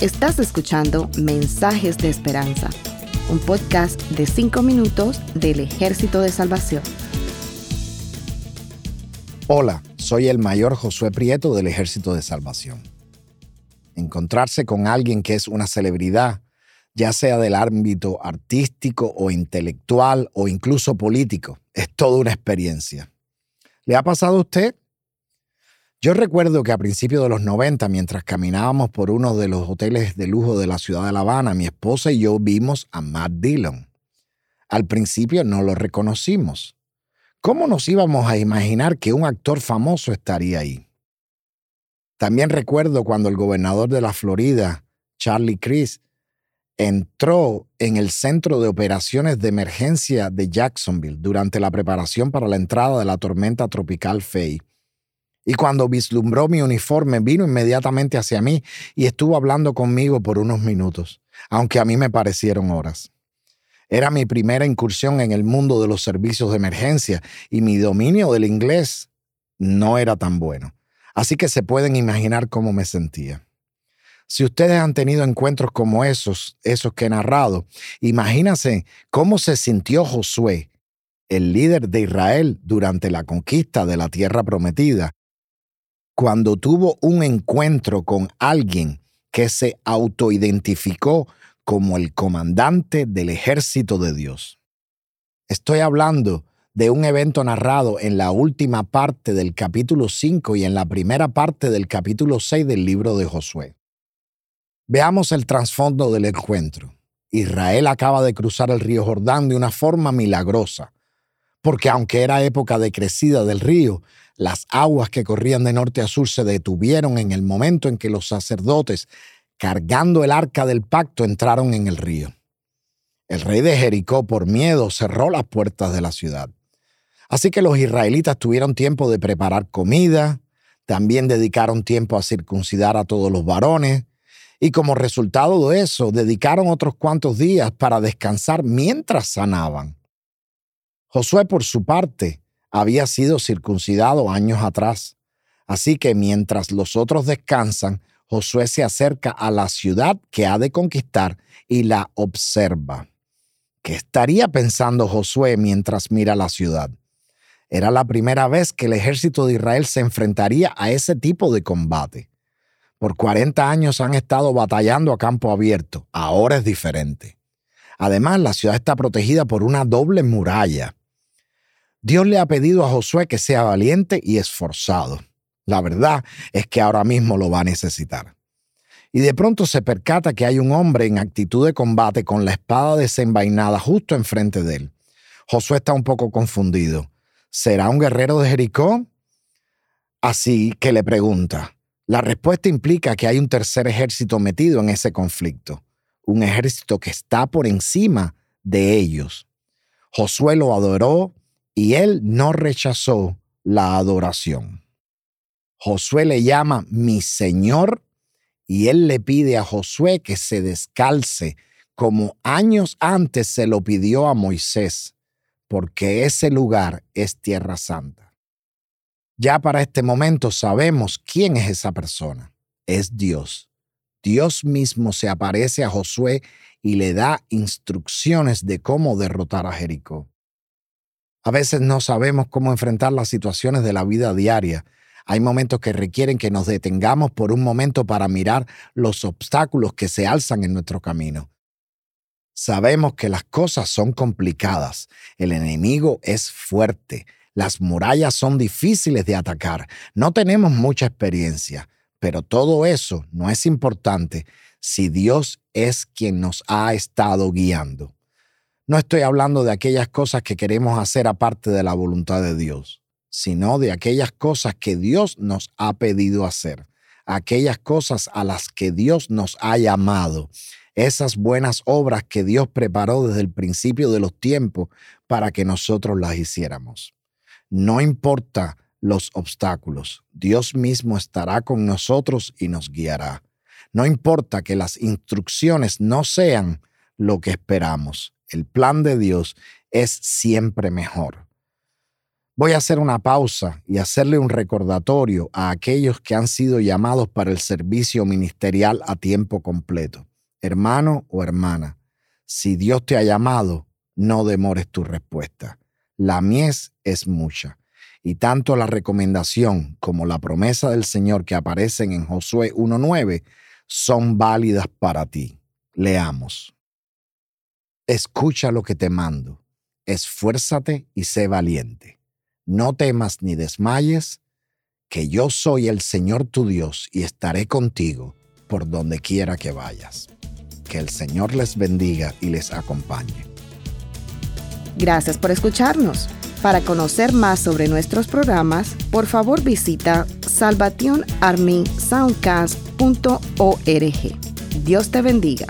Estás escuchando Mensajes de Esperanza, un podcast de 5 minutos del Ejército de Salvación. Hola, soy el mayor Josué Prieto del Ejército de Salvación. Encontrarse con alguien que es una celebridad, ya sea del ámbito artístico o intelectual o incluso político, es toda una experiencia. ¿Le ha pasado a usted? Yo recuerdo que a principios de los 90, mientras caminábamos por uno de los hoteles de lujo de la ciudad de La Habana, mi esposa y yo vimos a Matt Dillon. Al principio no lo reconocimos. ¿Cómo nos íbamos a imaginar que un actor famoso estaría ahí? También recuerdo cuando el gobernador de la Florida, Charlie Crist, entró en el Centro de Operaciones de Emergencia de Jacksonville durante la preparación para la entrada de la tormenta tropical Faye. Y cuando vislumbró mi uniforme, vino inmediatamente hacia mí y estuvo hablando conmigo por unos minutos, aunque a mí me parecieron horas. Era mi primera incursión en el mundo de los servicios de emergencia y mi dominio del inglés no era tan bueno. Así que se pueden imaginar cómo me sentía. Si ustedes han tenido encuentros como esos, esos que he narrado, imagínense cómo se sintió Josué, el líder de Israel durante la conquista de la tierra prometida, cuando tuvo un encuentro con alguien que se autoidentificó como el comandante del ejército de Dios. Estoy hablando de un evento narrado en la última parte del capítulo 5 y en la primera parte del capítulo 6 del libro de Josué. Veamos el trasfondo del encuentro. Israel acaba de cruzar el río Jordán de una forma milagrosa, porque aunque era época de crecida del río, las aguas que corrían de norte a sur se detuvieron en el momento en que los sacerdotes cargando el arca del pacto, entraron en el río. El rey de Jericó, por miedo, cerró las puertas de la ciudad. Así que los israelitas tuvieron tiempo de preparar comida, también dedicaron tiempo a circuncidar a todos los varones, y como resultado de eso, dedicaron otros cuantos días para descansar mientras sanaban. Josué, por su parte, había sido circuncidado años atrás, así que mientras los otros descansan, Josué se acerca a la ciudad que ha de conquistar y la observa. ¿Qué estaría pensando Josué mientras mira la ciudad? Era la primera vez que el ejército de Israel se enfrentaría a ese tipo de combate. Por 40 años han estado batallando a campo abierto, ahora es diferente. Además, la ciudad está protegida por una doble muralla. Dios le ha pedido a Josué que sea valiente y esforzado. La verdad es que ahora mismo lo va a necesitar. Y de pronto se percata que hay un hombre en actitud de combate con la espada desenvainada justo enfrente de él. Josué está un poco confundido. ¿Será un guerrero de Jericó? Así que le pregunta. La respuesta implica que hay un tercer ejército metido en ese conflicto, un ejército que está por encima de ellos. Josué lo adoró y él no rechazó la adoración. Josué le llama mi Señor y él le pide a Josué que se descalce como años antes se lo pidió a Moisés, porque ese lugar es tierra santa. Ya para este momento sabemos quién es esa persona. Es Dios. Dios mismo se aparece a Josué y le da instrucciones de cómo derrotar a Jericó. A veces no sabemos cómo enfrentar las situaciones de la vida diaria, hay momentos que requieren que nos detengamos por un momento para mirar los obstáculos que se alzan en nuestro camino. Sabemos que las cosas son complicadas, el enemigo es fuerte, las murallas son difíciles de atacar, no tenemos mucha experiencia, pero todo eso no es importante si Dios es quien nos ha estado guiando. No estoy hablando de aquellas cosas que queremos hacer aparte de la voluntad de Dios sino de aquellas cosas que Dios nos ha pedido hacer, aquellas cosas a las que Dios nos ha llamado, esas buenas obras que Dios preparó desde el principio de los tiempos para que nosotros las hiciéramos. No importa los obstáculos, Dios mismo estará con nosotros y nos guiará. No importa que las instrucciones no sean lo que esperamos, el plan de Dios es siempre mejor. Voy a hacer una pausa y hacerle un recordatorio a aquellos que han sido llamados para el servicio ministerial a tiempo completo. Hermano o hermana, si Dios te ha llamado, no demores tu respuesta. La mies es mucha. Y tanto la recomendación como la promesa del Señor que aparecen en Josué 1.9 son válidas para ti. Leamos. Escucha lo que te mando. Esfuérzate y sé valiente no temas ni desmayes, que yo soy el Señor tu Dios y estaré contigo por donde quiera que vayas. Que el Señor les bendiga y les acompañe. Gracias por escucharnos. Para conocer más sobre nuestros programas, por favor visita salvationarmysoundcast.org. Dios te bendiga.